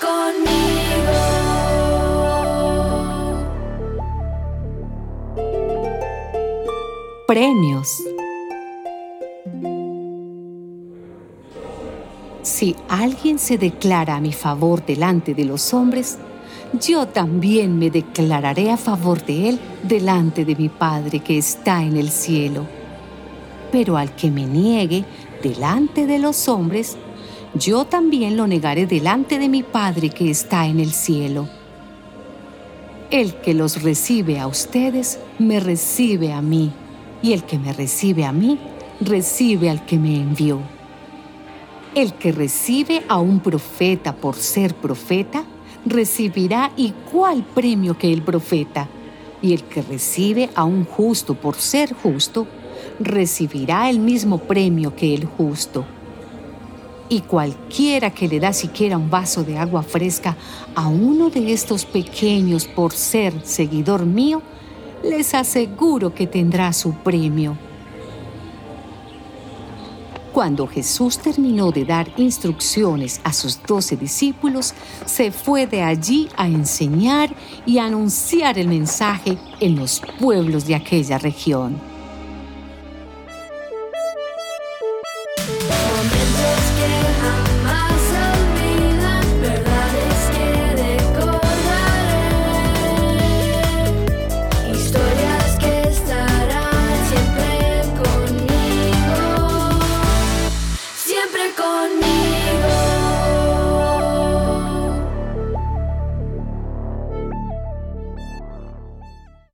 conmigo. Premios. Si alguien se declara a mi favor delante de los hombres, yo también me declararé a favor de él delante de mi Padre que está en el cielo. Pero al que me niegue delante de los hombres, yo también lo negaré delante de mi Padre que está en el cielo. El que los recibe a ustedes, me recibe a mí, y el que me recibe a mí, recibe al que me envió. El que recibe a un profeta por ser profeta, recibirá igual premio que el profeta, y el que recibe a un justo por ser justo, recibirá el mismo premio que el justo y cualquiera que le da siquiera un vaso de agua fresca a uno de estos pequeños por ser seguidor mío, les aseguro que tendrá su premio. Cuando Jesús terminó de dar instrucciones a sus doce discípulos, se fue de allí a enseñar y a anunciar el mensaje en los pueblos de aquella región. Que jamás olvidan verdades que recordaré historias que estarán siempre conmigo siempre conmigo.